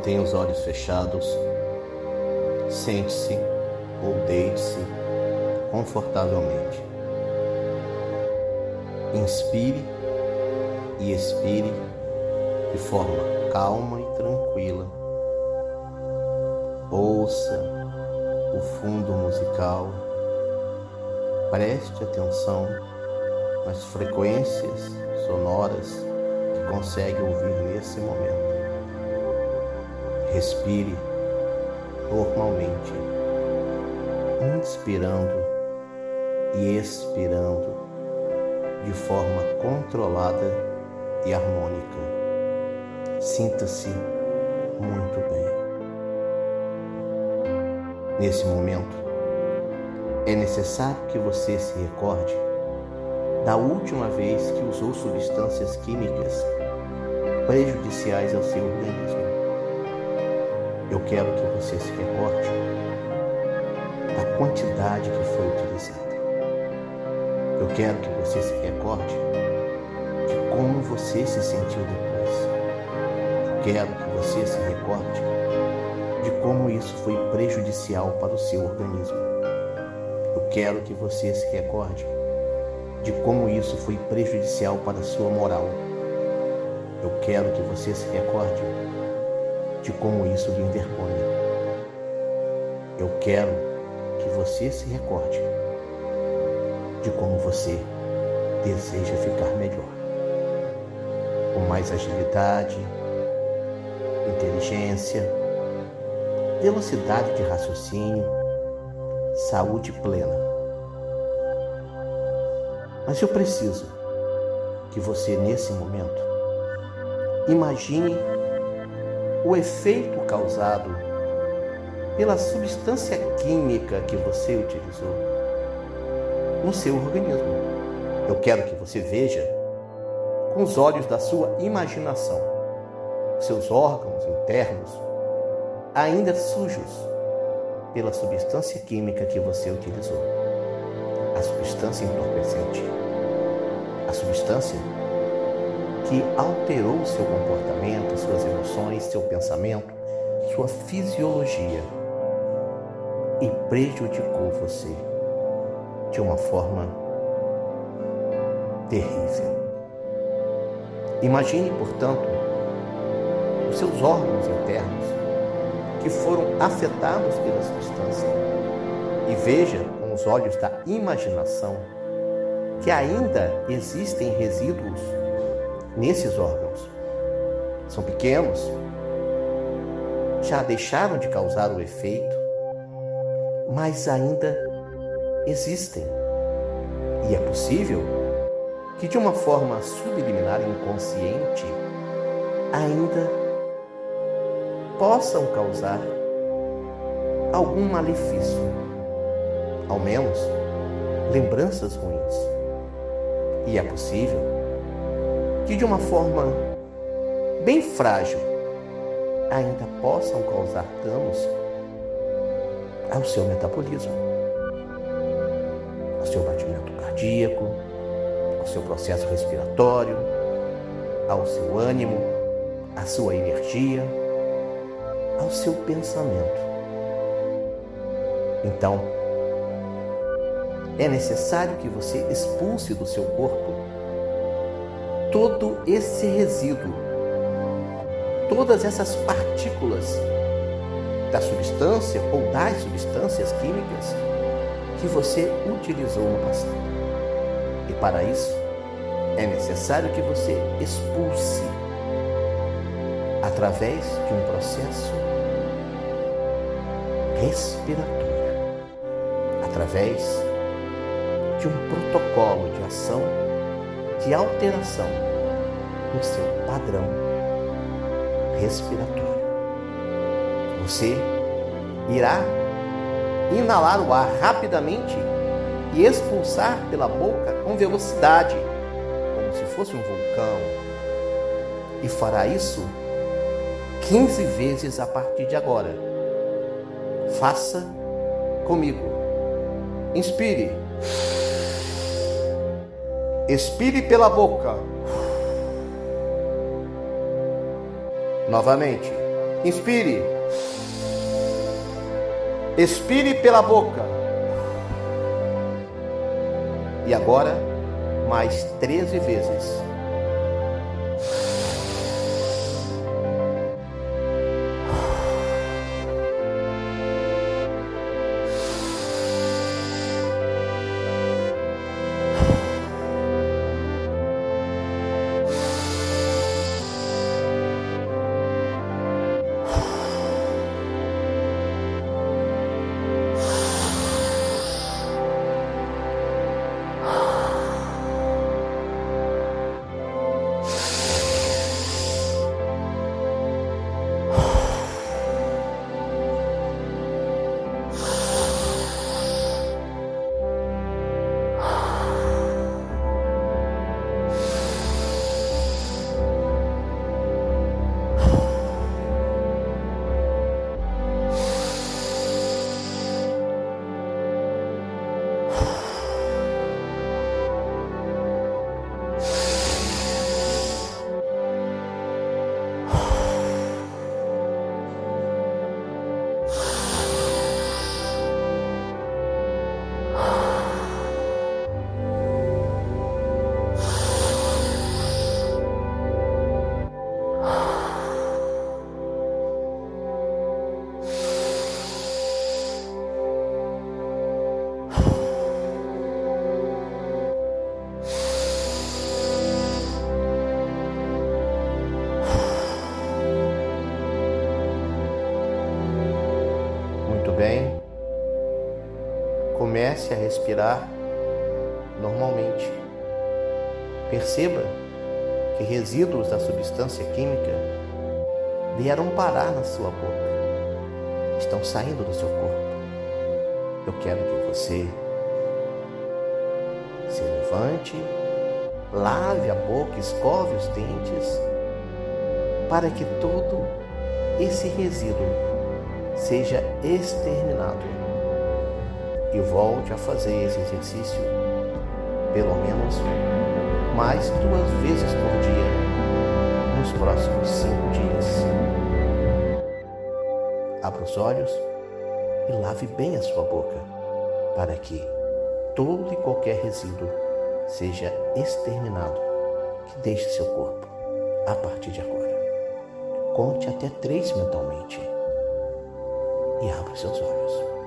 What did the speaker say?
Mantenha os olhos fechados. Sente-se ou deite-se confortavelmente. Inspire e expire de forma calma e tranquila. Ouça o fundo musical. Preste atenção nas frequências sonoras que consegue ouvir nesse momento. Respire normalmente, inspirando e expirando de forma controlada e harmônica. Sinta-se muito bem. Nesse momento, é necessário que você se recorde da última vez que usou substâncias químicas prejudiciais ao seu organismo. Eu quero que você se recorde da quantidade que foi utilizada. Eu quero que você se recorde de como você se sentiu depois. Eu quero que você se recorde de como isso foi prejudicial para o seu organismo. Eu quero que você se recorde de como isso foi prejudicial para a sua moral. Eu quero que você se recorde de como isso lhe envergonha. Eu quero que você se recorde de como você deseja ficar melhor. Com mais agilidade, inteligência, velocidade de raciocínio, saúde plena. Mas eu preciso que você, nesse momento, imagine o efeito causado pela substância química que você utilizou no seu organismo. Eu quero que você veja com os olhos da sua imaginação seus órgãos internos ainda sujos pela substância química que você utilizou. A substância entorpecente. A substância que alterou seu comportamento, suas emoções, seu pensamento, sua fisiologia e prejudicou você de uma forma terrível. Imagine, portanto, os seus órgãos internos que foram afetados pela substância e veja com os olhos da imaginação que ainda existem resíduos nesses órgãos. São pequenos, já deixaram de causar o efeito, mas ainda existem. E é possível que, de uma forma subliminar inconsciente, ainda possam causar algum malefício, ao menos lembranças ruins. E é possível que de uma forma bem frágil ainda possam causar danos ao seu metabolismo, ao seu batimento cardíaco, ao seu processo respiratório, ao seu ânimo, à sua energia, ao seu pensamento. Então, é necessário que você expulse do seu corpo todo esse resíduo, todas essas partículas da substância ou das substâncias químicas que você utilizou no passado. E para isso, é necessário que você expulse através de um processo respiratório, através de um protocolo de ação de alteração no seu padrão respiratório. Você irá inalar o ar rapidamente e expulsar pela boca com velocidade, como se fosse um vulcão. E fará isso 15 vezes a partir de agora. Faça comigo. Inspire. Expire pela boca. Novamente. Inspire. Expire pela boca. E agora, mais 13 vezes. Comece a respirar normalmente. Perceba que resíduos da substância química vieram parar na sua boca, estão saindo do seu corpo. Eu quero que você se levante, lave a boca, escove os dentes, para que todo esse resíduo seja exterminado. E volte a fazer esse exercício pelo menos mais duas vezes por dia nos próximos cinco dias. Abra os olhos e lave bem a sua boca, para que todo e qualquer resíduo seja exterminado que deixe seu corpo a partir de agora. Conte até três mentalmente e abra seus olhos.